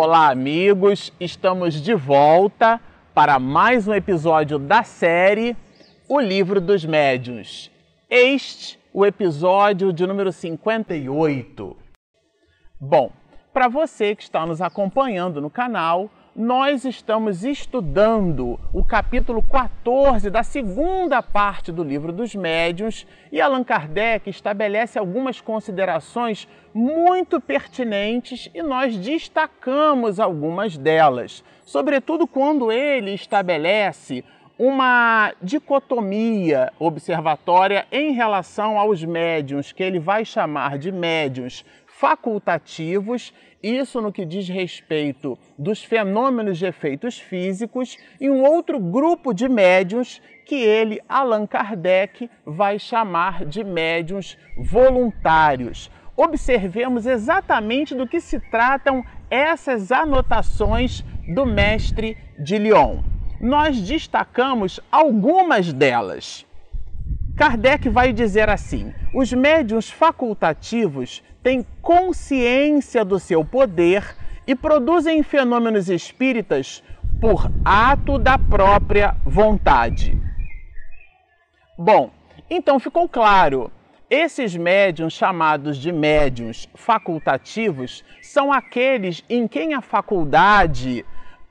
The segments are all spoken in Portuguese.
Olá, amigos! Estamos de volta para mais um episódio da série O Livro dos Médiuns. Este o episódio de número 58. Bom, para você que está nos acompanhando no canal, nós estamos estudando o capítulo 14 da segunda parte do livro dos médiuns e Allan Kardec estabelece algumas considerações muito pertinentes e nós destacamos algumas delas, sobretudo quando ele estabelece uma dicotomia observatória em relação aos médiuns, que ele vai chamar de médiuns facultativos, isso no que diz respeito dos fenômenos de efeitos físicos, e um outro grupo de médiuns que ele, Allan Kardec, vai chamar de médiuns voluntários. Observemos exatamente do que se tratam essas anotações do mestre de Lyon. Nós destacamos algumas delas. Kardec vai dizer assim: os médiuns facultativos têm consciência do seu poder e produzem fenômenos espíritas por ato da própria vontade. Bom, então ficou claro. Esses médiuns chamados de médiuns facultativos são aqueles em quem a faculdade,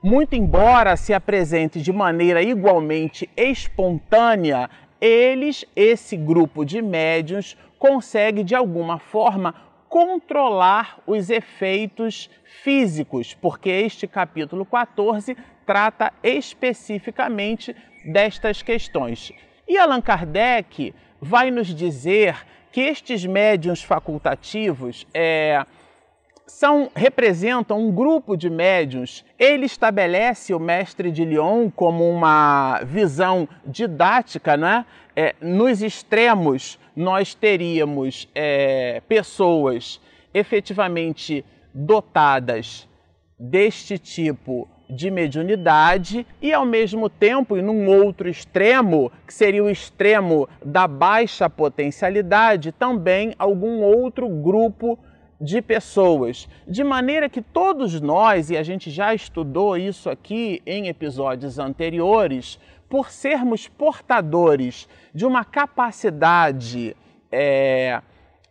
muito embora se apresente de maneira igualmente espontânea, eles, esse grupo de médiuns, consegue de alguma forma controlar os efeitos físicos, porque este capítulo 14 trata especificamente destas questões. E Allan Kardec vai nos dizer que estes médiuns facultativos é, são, representam um grupo de médiuns. Ele estabelece o mestre de Lyon como uma visão didática, né? É, nos extremos, nós teríamos é, pessoas efetivamente dotadas deste tipo de mediunidade e, ao mesmo tempo, e num outro extremo, que seria o extremo da baixa potencialidade, também algum outro grupo de pessoas, de maneira que todos nós, e a gente já estudou isso aqui em episódios anteriores, por sermos portadores de uma capacidade é,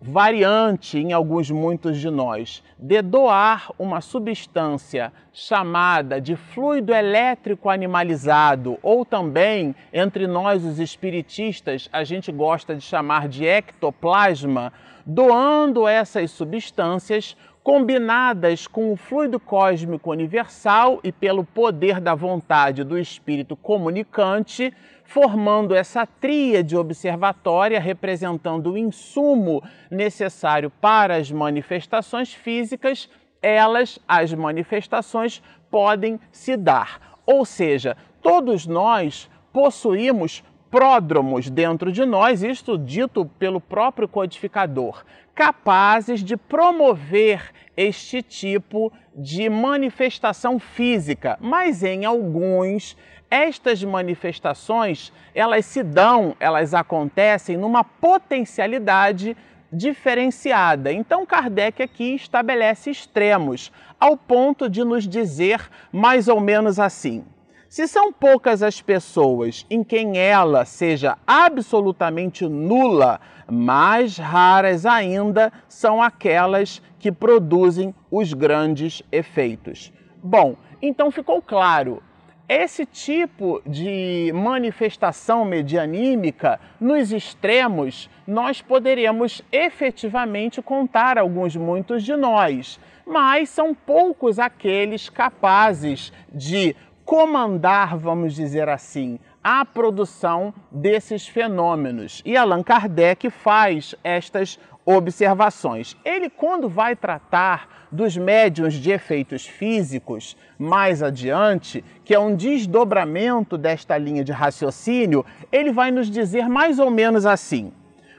variante em alguns muitos de nós de doar uma substância chamada de fluido elétrico animalizado ou também entre nós os espiritistas a gente gosta de chamar de ectoplasma, doando essas substâncias combinadas com o fluido cósmico universal e pelo poder da vontade do espírito comunicante, formando essa tríade observatória representando o insumo necessário para as manifestações físicas, elas, as manifestações, podem se dar. Ou seja, todos nós possuímos pródromos dentro de nós, isto dito pelo próprio codificador, capazes de promover este tipo de manifestação física, mas em alguns estas manifestações, elas se dão, elas acontecem numa potencialidade diferenciada. Então Kardec aqui estabelece extremos, ao ponto de nos dizer mais ou menos assim: se são poucas as pessoas em quem ela seja absolutamente nula, mais raras ainda são aquelas que produzem os grandes efeitos. Bom, então ficou claro. Esse tipo de manifestação medianímica, nos extremos, nós poderemos efetivamente contar alguns muitos de nós, mas são poucos aqueles capazes de comandar, vamos dizer assim, a produção desses fenômenos. E Allan Kardec faz estas observações. Ele, quando vai tratar dos médiums de efeitos físicos, mais adiante, que é um desdobramento desta linha de raciocínio, ele vai nos dizer mais ou menos assim: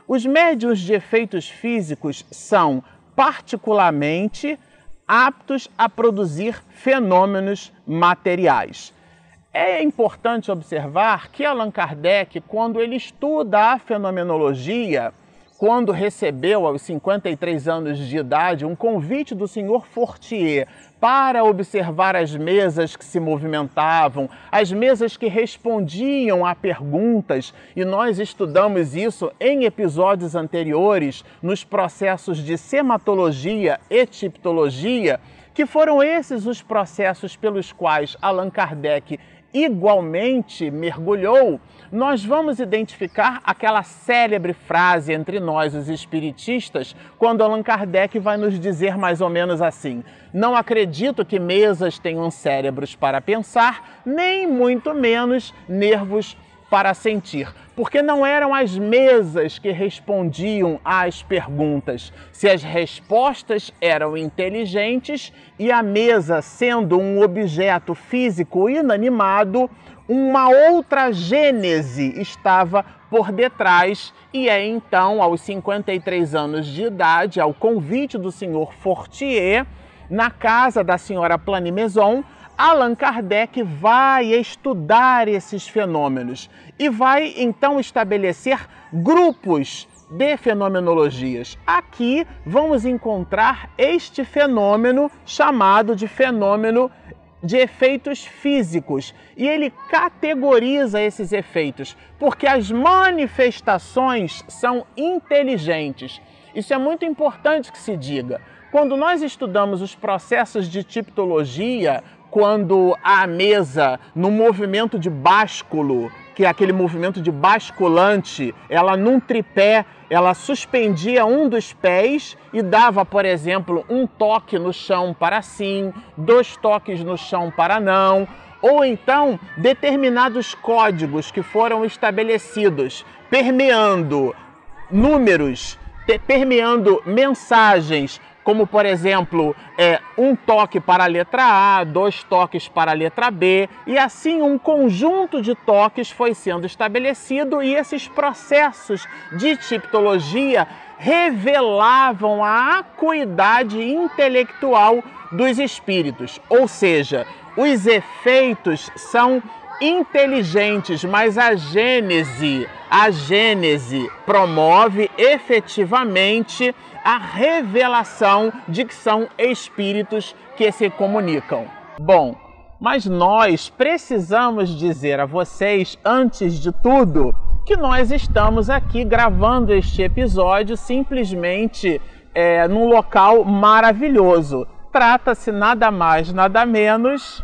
os médiums de efeitos físicos são particularmente aptos a produzir fenômenos materiais. É importante observar que Allan Kardec, quando ele estuda a fenomenologia, quando recebeu, aos 53 anos de idade, um convite do senhor Fortier para observar as mesas que se movimentavam, as mesas que respondiam a perguntas, e nós estudamos isso em episódios anteriores, nos processos de sematologia e tiptologia, que foram esses os processos pelos quais Allan Kardec igualmente mergulhou, nós vamos identificar aquela célebre frase entre nós, os espiritistas, quando Allan Kardec vai nos dizer mais ou menos assim: Não acredito que mesas tenham cérebros para pensar, nem muito menos nervos para sentir, porque não eram as mesas que respondiam às perguntas. Se as respostas eram inteligentes e a mesa sendo um objeto físico inanimado, uma outra gênese estava por detrás e é então, aos 53 anos de idade, ao convite do senhor Fortier, na casa da senhora Planimaison, Allan Kardec vai estudar esses fenômenos e vai então estabelecer grupos de fenomenologias. Aqui vamos encontrar este fenômeno chamado de fenômeno de efeitos físicos e ele categoriza esses efeitos porque as manifestações são inteligentes. Isso é muito importante que se diga. Quando nós estudamos os processos de tipologia, quando a mesa, no movimento de básculo, que é aquele movimento de basculante, ela num tripé, ela suspendia um dos pés e dava, por exemplo, um toque no chão para sim, dois toques no chão para não, ou então determinados códigos que foram estabelecidos, permeando números, permeando mensagens, como por exemplo, é, um toque para a letra A, dois toques para a letra B, e assim um conjunto de toques foi sendo estabelecido e esses processos de tipologia revelavam a acuidade intelectual dos espíritos, ou seja, os efeitos são inteligentes, mas a gênese, a gênese promove efetivamente a revelação de que são espíritos que se comunicam. Bom, mas nós precisamos dizer a vocês, antes de tudo, que nós estamos aqui gravando este episódio simplesmente é, num local maravilhoso. Trata-se nada mais, nada menos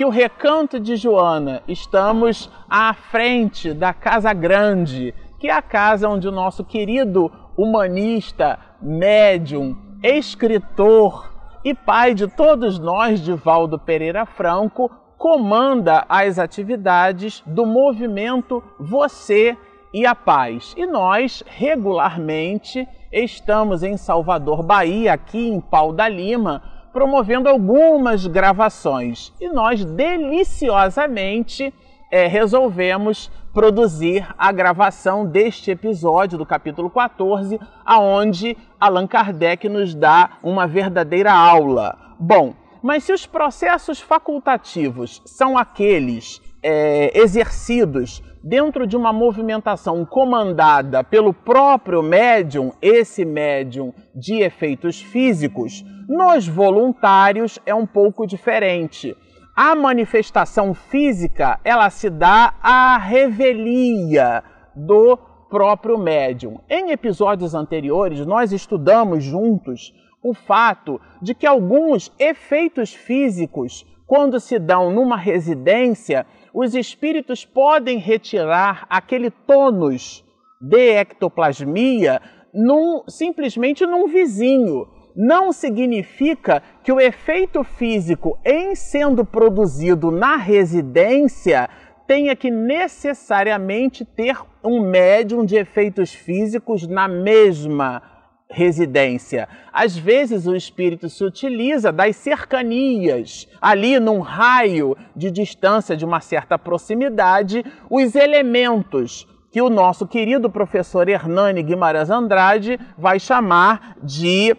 que o Recanto de Joana. Estamos à frente da Casa Grande, que é a casa onde o nosso querido humanista, médium, escritor e pai de todos nós, Divaldo Pereira Franco, comanda as atividades do movimento Você e a Paz. E nós, regularmente, estamos em Salvador, Bahia, aqui em Pau da Lima, promovendo algumas gravações. E nós, deliciosamente, é, resolvemos produzir a gravação deste episódio do capítulo 14, aonde Allan Kardec nos dá uma verdadeira aula. Bom, mas se os processos facultativos são aqueles é, exercidos dentro de uma movimentação comandada pelo próprio médium, esse médium de efeitos físicos, nos voluntários é um pouco diferente a manifestação física ela se dá à revelia do próprio médium. Em episódios anteriores, nós estudamos juntos o fato de que alguns efeitos físicos, quando se dão numa residência, os espíritos podem retirar aquele tônus de ectoplasmia num, simplesmente num vizinho. Não significa que o efeito físico, em sendo produzido na residência, tenha que necessariamente ter um médium de efeitos físicos na mesma residência. Às vezes o espírito se utiliza das cercanias, ali num raio de distância de uma certa proximidade, os elementos que o nosso querido professor Hernani Guimarães Andrade vai chamar de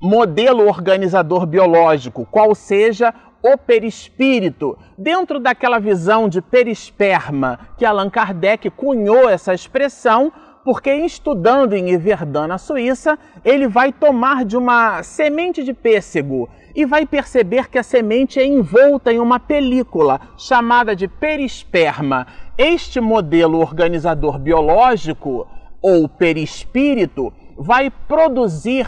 modelo organizador biológico, qual seja o perispírito, dentro daquela visão de perisperma que Allan Kardec cunhou essa expressão porque estudando em Yverdun, na Suíça, ele vai tomar de uma semente de pêssego e vai perceber que a semente é envolta em uma película chamada de perisperma. Este modelo organizador biológico, ou perispírito, vai produzir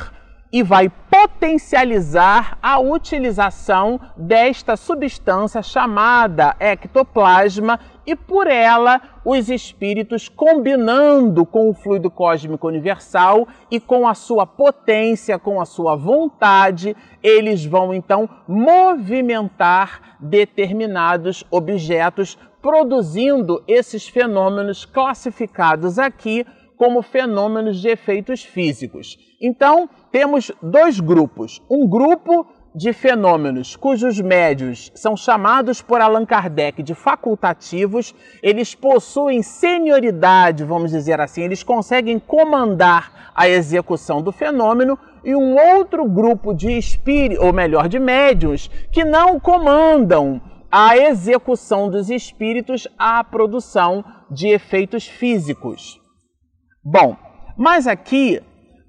e vai potencializar a utilização desta substância chamada ectoplasma e por ela os espíritos combinando com o fluido cósmico universal e com a sua potência, com a sua vontade, eles vão então movimentar determinados objetos, produzindo esses fenômenos classificados aqui como fenômenos de efeitos físicos. Então, temos dois grupos. Um grupo de fenômenos cujos médios são chamados por Allan Kardec de facultativos, eles possuem senioridade, vamos dizer assim, eles conseguem comandar a execução do fenômeno, e um outro grupo de espíritos, ou melhor, de médios, que não comandam a execução dos espíritos à produção de efeitos físicos. Bom, mas aqui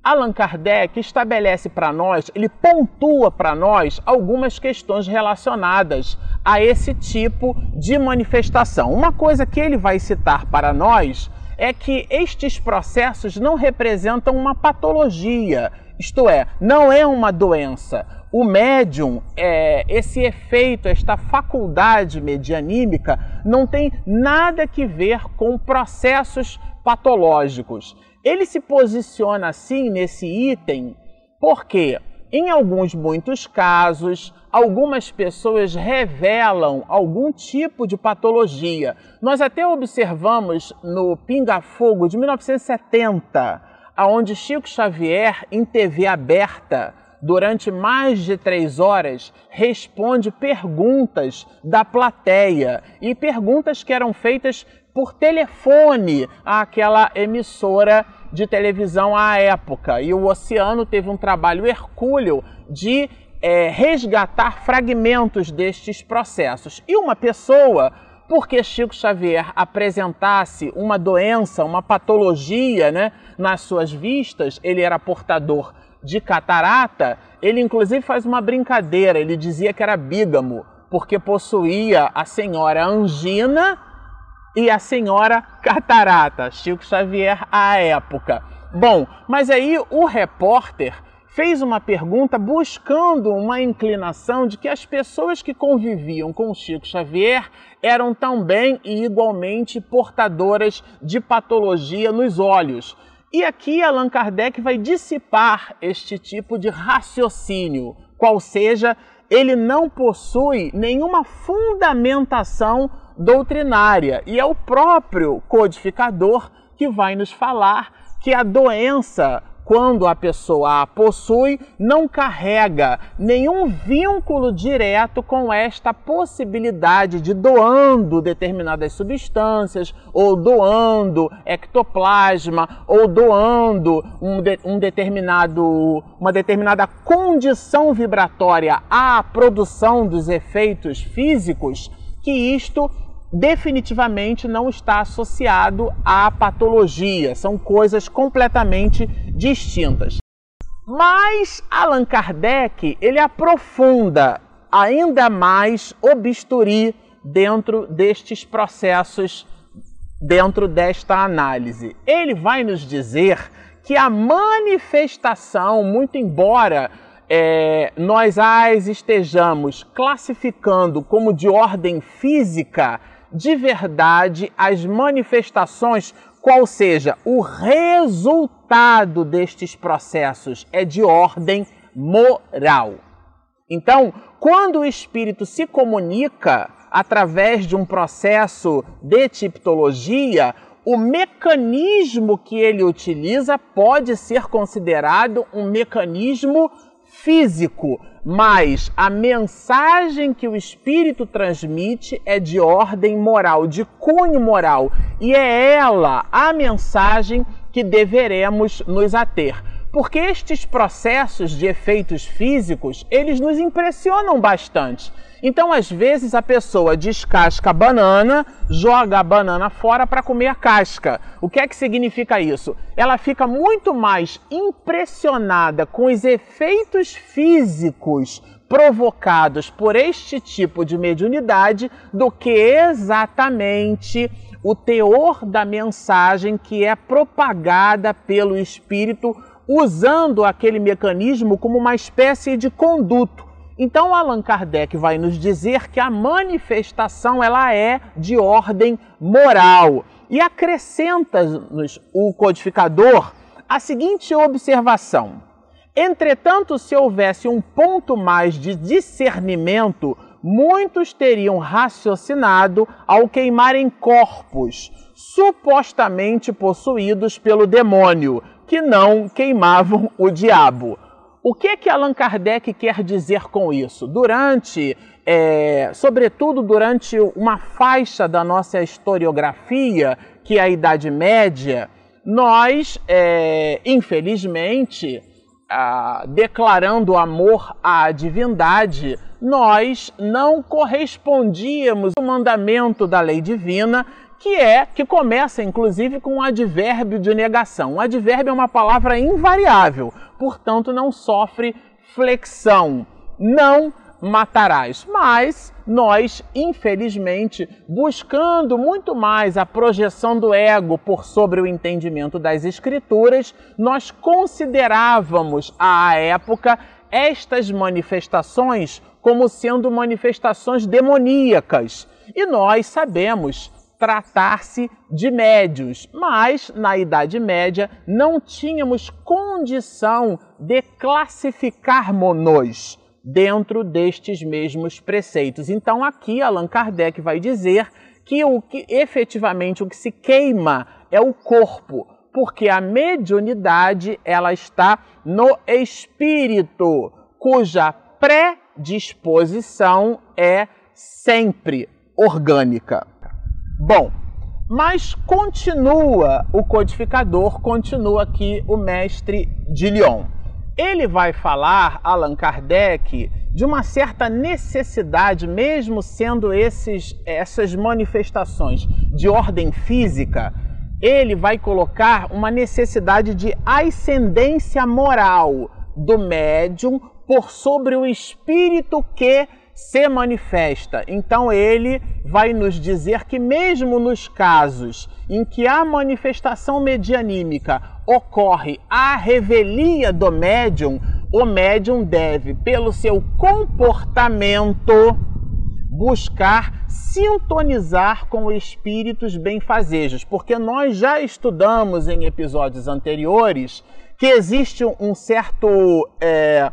Allan Kardec estabelece para nós, ele pontua para nós algumas questões relacionadas a esse tipo de manifestação. Uma coisa que ele vai citar para nós é que estes processos não representam uma patologia, isto é, não é uma doença. O médium, é, esse efeito, esta faculdade medianímica, não tem nada que ver com processos patológicos. Ele se posiciona assim nesse item porque, em alguns muitos casos, algumas pessoas revelam algum tipo de patologia. Nós até observamos no Pinga Fogo de 1970, aonde Chico Xavier, em TV aberta, durante mais de três horas, responde perguntas da plateia e perguntas que eram feitas por telefone àquela emissora de televisão à época. E o Oceano teve um trabalho hercúleo de é, resgatar fragmentos destes processos. E uma pessoa, porque Chico Xavier apresentasse uma doença, uma patologia né, nas suas vistas, ele era portador de catarata, ele inclusive faz uma brincadeira, ele dizia que era bígamo, porque possuía a senhora angina e a senhora Catarata, Chico Xavier à época. Bom, mas aí o repórter fez uma pergunta buscando uma inclinação de que as pessoas que conviviam com Chico Xavier eram também e igualmente portadoras de patologia nos olhos. E aqui Allan Kardec vai dissipar este tipo de raciocínio, qual seja, ele não possui nenhuma fundamentação doutrinária. E é o próprio codificador que vai nos falar que a doença, quando a pessoa a possui, não carrega nenhum vínculo direto com esta possibilidade de doando determinadas substâncias, ou doando ectoplasma, ou doando um, de, um determinado, uma determinada condição vibratória à produção dos efeitos físicos, que isto definitivamente não está associado à patologia, são coisas completamente distintas. Mas Allan Kardec, ele aprofunda ainda mais o bisturi dentro destes processos, dentro desta análise. Ele vai nos dizer que a manifestação, muito embora é, nós as estejamos classificando como de ordem física, de verdade as manifestações, qual seja o resultado destes processos, é de ordem moral. Então, quando o espírito se comunica através de um processo de tipologia, o mecanismo que ele utiliza pode ser considerado um mecanismo físico, mas a mensagem que o espírito transmite é de ordem moral, de cunho moral, e é ela a mensagem que deveremos nos ater. Porque estes processos de efeitos físicos, eles nos impressionam bastante. Então, às vezes, a pessoa descasca a banana, joga a banana fora para comer a casca. O que é que significa isso? Ela fica muito mais impressionada com os efeitos físicos provocados por este tipo de mediunidade do que exatamente o teor da mensagem que é propagada pelo espírito usando aquele mecanismo como uma espécie de conduto. Então Allan Kardec vai nos dizer que a manifestação ela é de ordem moral e acrescenta-nos o codificador a seguinte observação: Entretanto, se houvesse um ponto mais de discernimento, muitos teriam raciocinado ao queimarem corpos supostamente possuídos pelo demônio, que não queimavam o diabo. O que que Allan Kardec quer dizer com isso? Durante, é, sobretudo durante uma faixa da nossa historiografia, que é a Idade Média, nós, é, infelizmente, ah, declarando amor à divindade, nós não correspondíamos ao mandamento da lei divina, que é que começa inclusive com um advérbio de negação. O advérbio é uma palavra invariável, portanto não sofre flexão. Não matarás. Mas nós, infelizmente, buscando muito mais a projeção do ego por sobre o entendimento das escrituras, nós considerávamos à época estas manifestações como sendo manifestações demoníacas. E nós sabemos tratar-se de médios, mas na Idade Média não tínhamos condição de classificarmos-nos dentro destes mesmos preceitos. Então aqui Allan Kardec vai dizer que o que efetivamente o que se queima é o corpo, porque a mediunidade ela está no espírito, cuja predisposição é sempre orgânica. Bom, mas continua o codificador, continua aqui o mestre de Lyon. Ele vai falar, Allan Kardec, de uma certa necessidade, mesmo sendo esses, essas manifestações de ordem física, ele vai colocar uma necessidade de ascendência moral do médium por sobre o espírito que se manifesta. Então ele vai nos dizer que mesmo nos casos em que a manifestação medianímica ocorre à revelia do médium, o médium deve, pelo seu comportamento, buscar sintonizar com espíritos benfazejos, porque nós já estudamos em episódios anteriores que existe um certo é,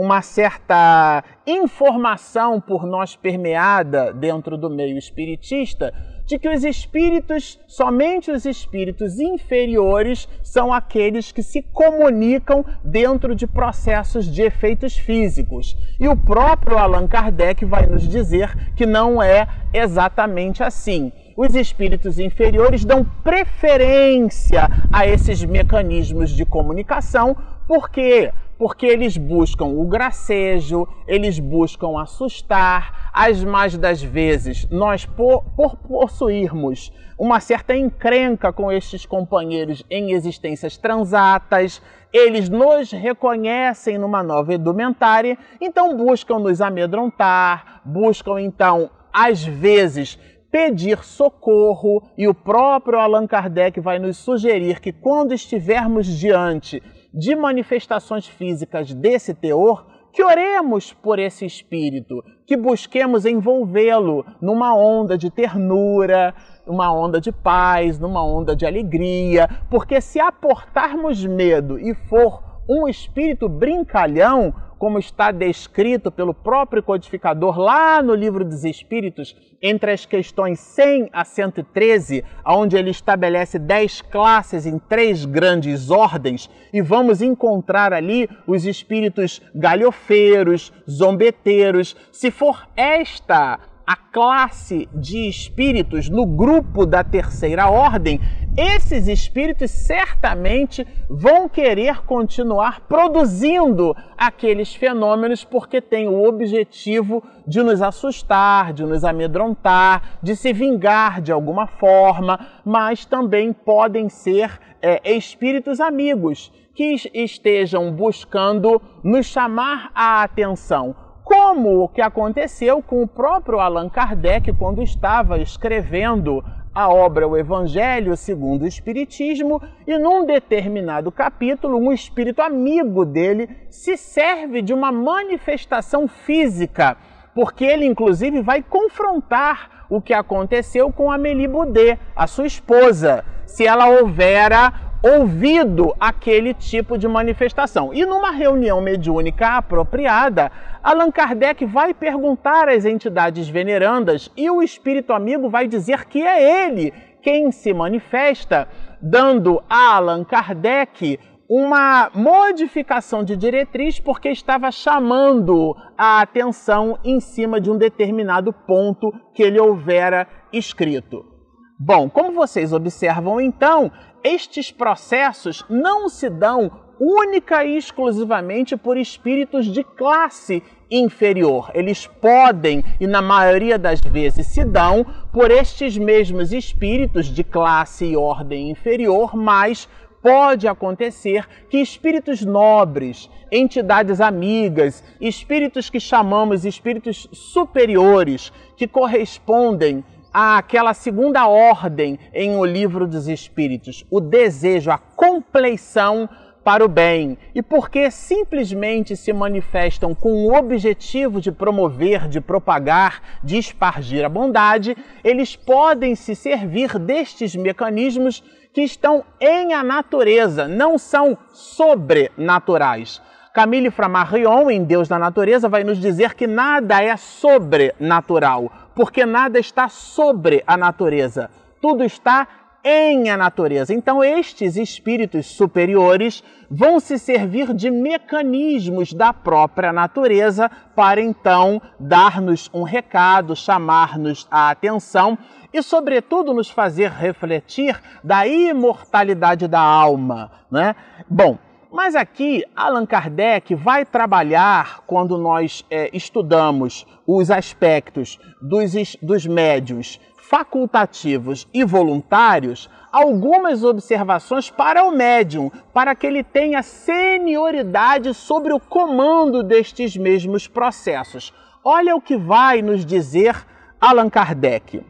uma certa informação por nós permeada dentro do meio espiritista de que os espíritos, somente os espíritos inferiores, são aqueles que se comunicam dentro de processos de efeitos físicos. E o próprio Allan Kardec vai nos dizer que não é exatamente assim os espíritos inferiores dão preferência a esses mecanismos de comunicação, por quê? Porque eles buscam o gracejo, eles buscam assustar, as mais das vezes nós, por, por possuirmos uma certa encrenca com estes companheiros em existências transatas, eles nos reconhecem numa nova indumentária, então buscam nos amedrontar, buscam então, às vezes, pedir socorro, e o próprio Allan Kardec vai nos sugerir que quando estivermos diante de manifestações físicas desse teor, que oremos por esse espírito, que busquemos envolvê-lo numa onda de ternura, numa onda de paz, numa onda de alegria, porque se aportarmos medo e for um espírito brincalhão, como está descrito pelo próprio codificador lá no Livro dos Espíritos, entre as questões 100 a 113, onde ele estabelece 10 classes em três grandes ordens, e vamos encontrar ali os espíritos galhofeiros, zombeteiros. Se for esta a classe de espíritos no grupo da terceira ordem, esses espíritos certamente vão querer continuar produzindo aqueles fenômenos porque têm o objetivo de nos assustar, de nos amedrontar, de se vingar de alguma forma, mas também podem ser é, espíritos amigos que estejam buscando nos chamar a atenção como o que aconteceu com o próprio Allan Kardec quando estava escrevendo a obra O Evangelho segundo o Espiritismo, e num determinado capítulo, um espírito amigo dele se serve de uma manifestação física, porque ele inclusive vai confrontar o que aconteceu com Amélie Boudet, a sua esposa, se ela houvera ouvido aquele tipo de manifestação. E numa reunião mediúnica apropriada, Allan Kardec vai perguntar às entidades venerandas e o espírito amigo vai dizer que é ele quem se manifesta, dando a Allan Kardec uma modificação de diretriz porque estava chamando a atenção em cima de um determinado ponto que ele houvera escrito. Bom, como vocês observam então, estes processos não se dão única e exclusivamente por espíritos de classe inferior. Eles podem, e na maioria das vezes se dão, por estes mesmos espíritos de classe e ordem inferior, mas pode acontecer que espíritos nobres, entidades amigas, espíritos que chamamos espíritos superiores, que correspondem àquela segunda ordem em O Livro dos Espíritos, o desejo, a compleição para o bem e porque simplesmente se manifestam com o objetivo de promover, de propagar, de espargir a bondade, eles podem se servir destes mecanismos que estão em a natureza, não são sobrenaturais. Camille Flammarion, em Deus da Natureza, vai nos dizer que nada é sobrenatural, porque nada está sobre a natureza. Tudo está em a natureza. Então, estes espíritos superiores vão se servir de mecanismos da própria natureza para então dar-nos um recado, chamar-nos a atenção e, sobretudo, nos fazer refletir da imortalidade da alma. Né? Bom, mas aqui Allan Kardec vai trabalhar, quando nós é, estudamos os aspectos dos, dos médiuns facultativos e voluntários, algumas observações para o médium, para que ele tenha senioridade sobre o comando destes mesmos processos. Olha o que vai nos dizer Allan Kardec.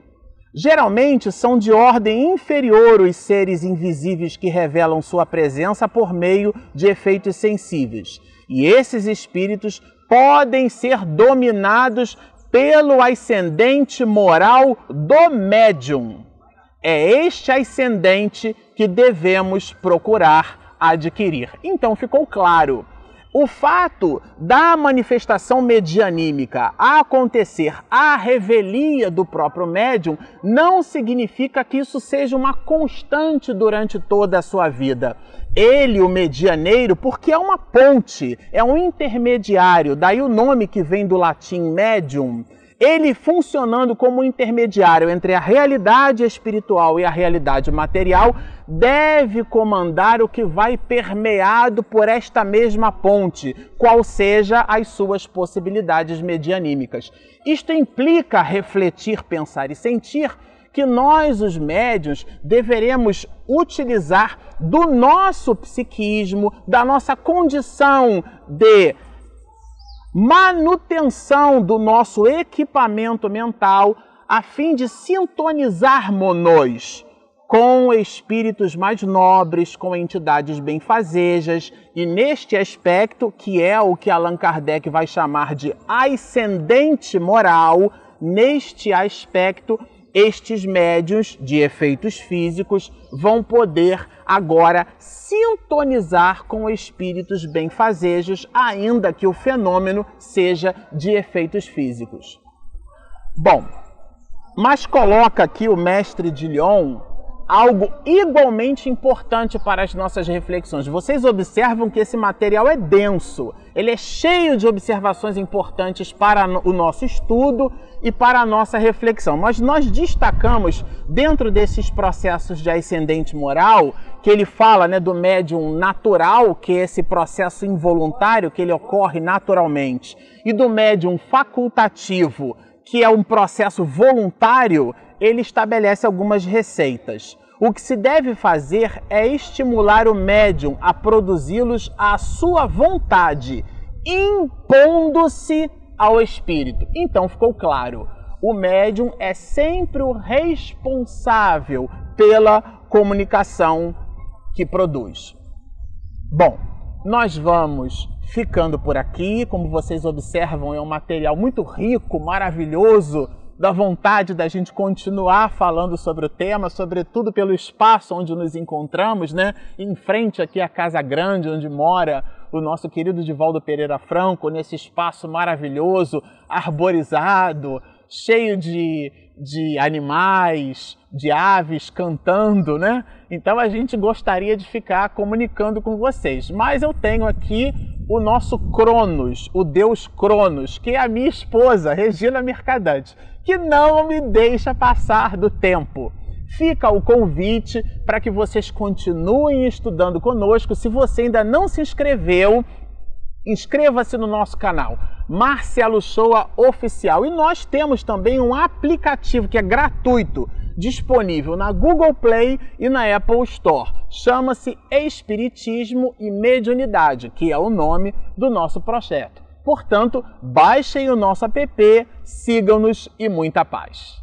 Geralmente são de ordem inferior os seres invisíveis que revelam sua presença por meio de efeitos sensíveis. E esses espíritos podem ser dominados pelo ascendente moral do médium. É este ascendente que devemos procurar adquirir. Então ficou claro o fato da manifestação medianímica acontecer à revelia do próprio médium não significa que isso seja uma constante durante toda a sua vida. Ele, o medianeiro, porque é uma ponte, é um intermediário, daí o nome que vem do latim medium ele funcionando como intermediário entre a realidade espiritual e a realidade material, deve comandar o que vai permeado por esta mesma ponte, qual seja as suas possibilidades medianímicas. Isto implica refletir, pensar e sentir que nós, os médios, deveremos utilizar do nosso psiquismo, da nossa condição de manutenção do nosso equipamento mental a fim de sintonizarmos com espíritos mais nobres, com entidades benfazejas, e neste aspecto, que é o que Allan Kardec vai chamar de ascendente moral, neste aspecto estes médios de efeitos físicos vão poder agora sintonizar com espíritos benfazejos, ainda que o fenômeno seja de efeitos físicos. Bom, mas coloca aqui o mestre de Lyon algo igualmente importante para as nossas reflexões. Vocês observam que esse material é denso, ele é cheio de observações importantes para o nosso estudo e para a nossa reflexão. Mas nós destacamos, dentro desses processos de ascendente moral, que ele fala né, do médium natural, que é esse processo involuntário que ele ocorre naturalmente, e do médium facultativo, que é um processo voluntário ele estabelece algumas receitas. O que se deve fazer é estimular o médium a produzi-los à sua vontade, impondo-se ao espírito. Então ficou claro: o médium é sempre o responsável pela comunicação que produz. Bom, nós vamos ficando por aqui. Como vocês observam, é um material muito rico, maravilhoso da vontade da gente continuar falando sobre o tema, sobretudo pelo espaço onde nos encontramos, né? Em frente aqui à Casa Grande, onde mora o nosso querido Divaldo Pereira Franco, nesse espaço maravilhoso, arborizado, cheio de, de animais, de aves cantando, né? Então a gente gostaria de ficar comunicando com vocês. Mas eu tenho aqui o nosso Cronos, o deus Cronos, que é a minha esposa, Regina Mercadante que não me deixa passar do tempo. Fica o convite para que vocês continuem estudando conosco. Se você ainda não se inscreveu, inscreva-se no nosso canal, Marcelo Shoa Oficial. E nós temos também um aplicativo que é gratuito, disponível na Google Play e na Apple Store. Chama-se Espiritismo e Mediunidade, que é o nome do nosso projeto. Portanto, baixem o nosso app, sigam-nos e muita paz.